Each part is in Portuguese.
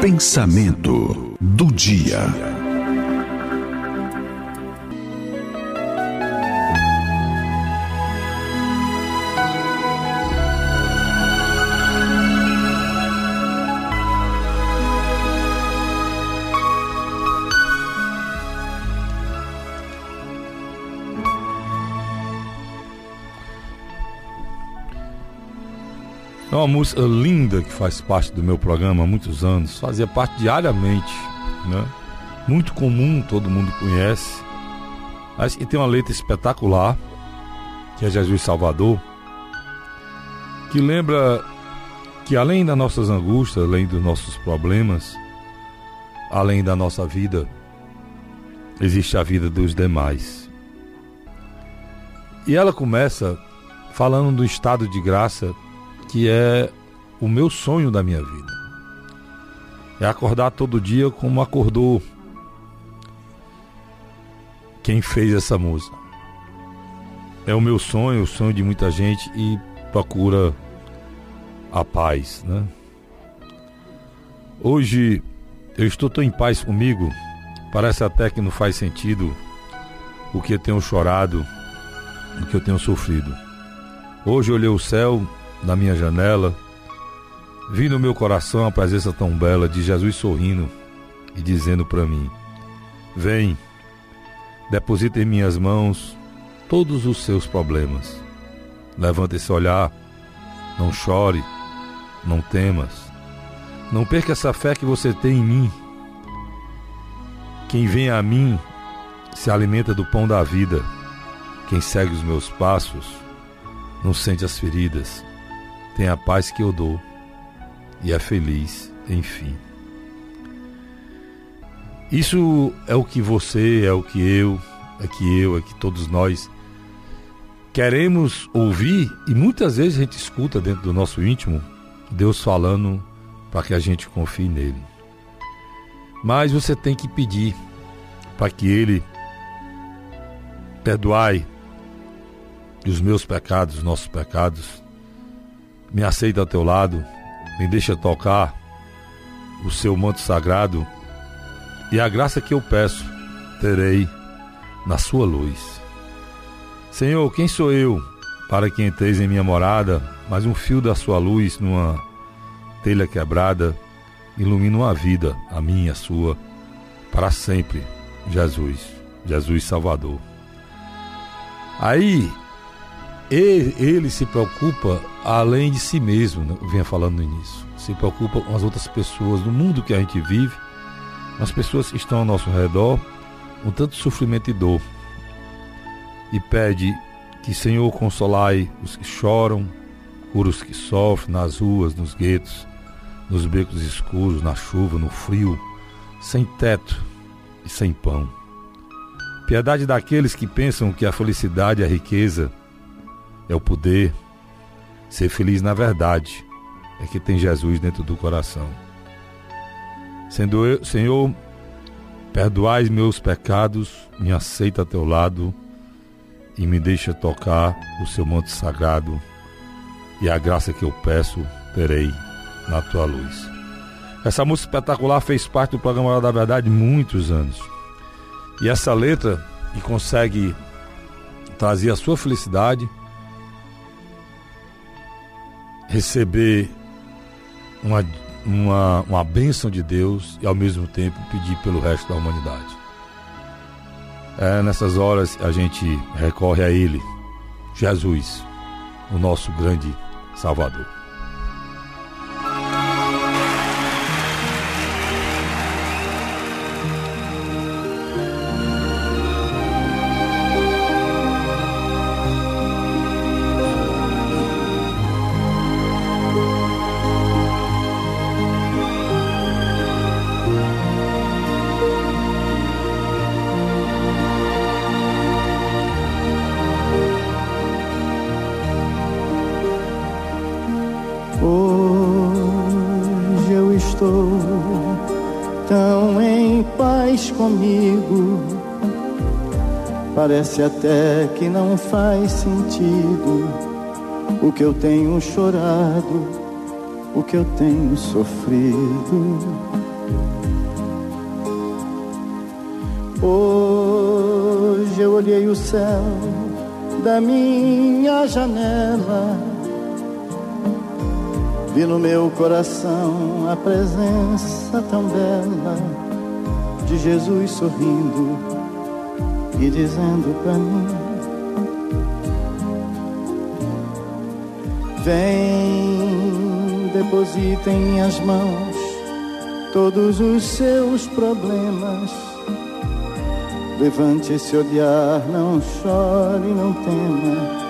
Pensamento do dia. É uma música linda que faz parte do meu programa há muitos anos, fazia parte diariamente, né? Muito comum, todo mundo conhece. Mas que tem uma letra espetacular, que é Jesus Salvador, que lembra que além das nossas angústias, além dos nossos problemas, além da nossa vida, existe a vida dos demais. E ela começa falando do estado de graça que é o meu sonho da minha vida. É acordar todo dia como acordou quem fez essa música. É o meu sonho, o sonho de muita gente e procura a paz, né? Hoje eu estou tão em paz comigo, parece até que não faz sentido o que eu tenho chorado, o que eu tenho sofrido. Hoje eu olhei o céu na minha janela, vi no meu coração a presença tão bela de Jesus sorrindo e dizendo para mim: Vem, deposita em minhas mãos todos os seus problemas. Levanta esse olhar, não chore, não temas. Não perca essa fé que você tem em mim. Quem vem a mim se alimenta do pão da vida. Quem segue os meus passos não sente as feridas tem a paz que eu dou e é feliz, enfim. Isso é o que você, é o que eu, é que eu, é que todos nós queremos ouvir e muitas vezes a gente escuta dentro do nosso íntimo Deus falando para que a gente confie nele. Mas você tem que pedir para que ele perdoai os meus pecados, os nossos pecados, me aceita ao teu lado, me deixa tocar o seu manto sagrado e a graça que eu peço terei na sua luz. Senhor, quem sou eu para que entreis em minha morada, mas um fio da sua luz numa telha quebrada ilumina uma vida, a minha a sua, para sempre. Jesus, Jesus Salvador. Aí ele, ele se preocupa além de si mesmo, né? vinha falando no início. Se preocupa com as outras pessoas do mundo que a gente vive, as pessoas que estão ao nosso redor, com tanto sofrimento e dor. E pede que, Senhor, consolai os que choram, cura os que sofrem nas ruas, nos guetos, nos becos escuros, na chuva, no frio, sem teto e sem pão. Piedade daqueles que pensam que a felicidade e a riqueza é o poder. Ser feliz na verdade é que tem Jesus dentro do coração. Sendo eu, Senhor, perdoai meus pecados, me aceita a teu lado e me deixa tocar o seu manto sagrado e a graça que eu peço terei na tua luz. Essa música espetacular fez parte do programa Hora da Verdade muitos anos. E essa letra que consegue trazer a sua felicidade receber uma, uma, uma bênção de Deus e ao mesmo tempo pedir pelo resto da humanidade. É nessas horas a gente recorre a Ele, Jesus, o nosso grande Salvador. Tão em paz comigo. Parece até que não faz sentido o que eu tenho chorado, o que eu tenho sofrido. Hoje eu olhei o céu da minha janela. Vi no meu coração a presença tão bela de Jesus sorrindo e dizendo para mim: Vem, deposita em minhas mãos todos os seus problemas Levante esse olhar, não chore, não tema.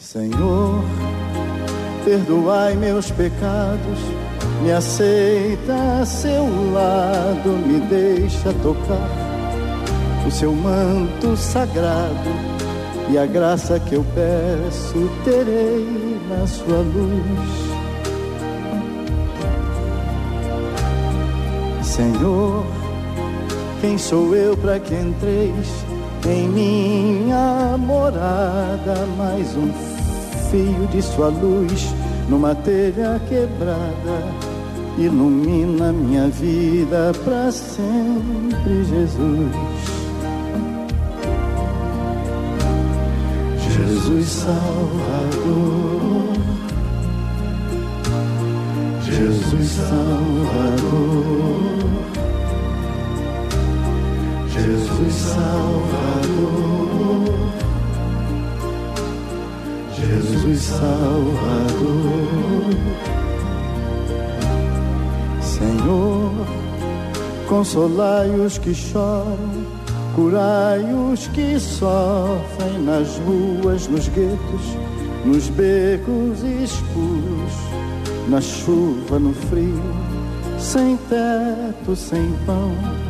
Senhor, perdoai meus pecados, me aceita a seu lado, me deixa tocar o seu manto sagrado e a graça que eu peço terei na sua luz. Senhor, quem sou eu para que entreis em minha morada? Mais um fio de sua luz numa telha quebrada. Ilumina minha vida para sempre, Jesus. Jesus Salvador. Jesus Salvador. Jesus Salvador, Jesus Salvador, Senhor, consolai os que choram, curai os que sofrem nas ruas, nos guetos, nos becos escuros, na chuva, no frio, sem teto, sem pão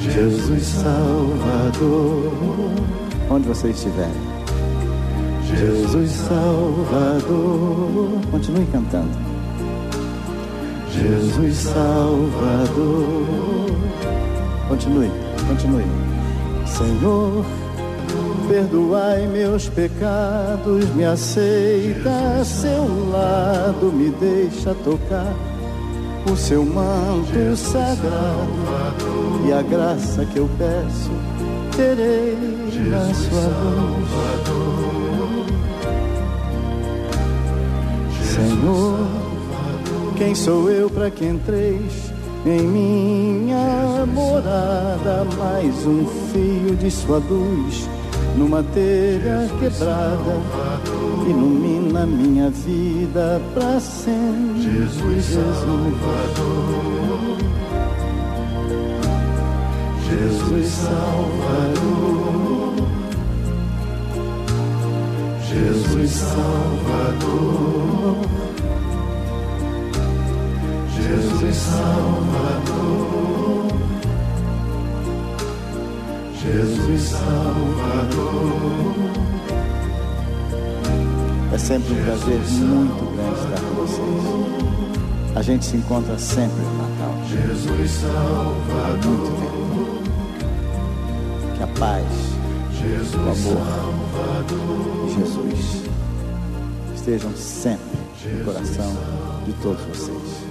Jesus Salvador, onde você estiver. Jesus Salvador, continue cantando. Jesus Salvador, continue, continue. Senhor, perdoai meus pecados, me aceita a seu lado, me deixa tocar o seu manto sagrado e a graça que eu peço terei na sua luz. Senhor, quem sou eu para que entreis em minha morada? Mais um fio de sua luz numa telha quebrada ilumina minha vida para sempre. Jesus, Jesus. Jesus Salvador, Jesus Salvador, Jesus Salvador, Salvador. É sempre um prazer muito grande estar com vocês. A gente se encontra sempre no Natal. Jesus Salvador. Muito bem paz, Jesus, o amor de Jesus estejam sempre no coração de todos vocês,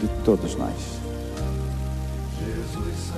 de todos nós. Jesus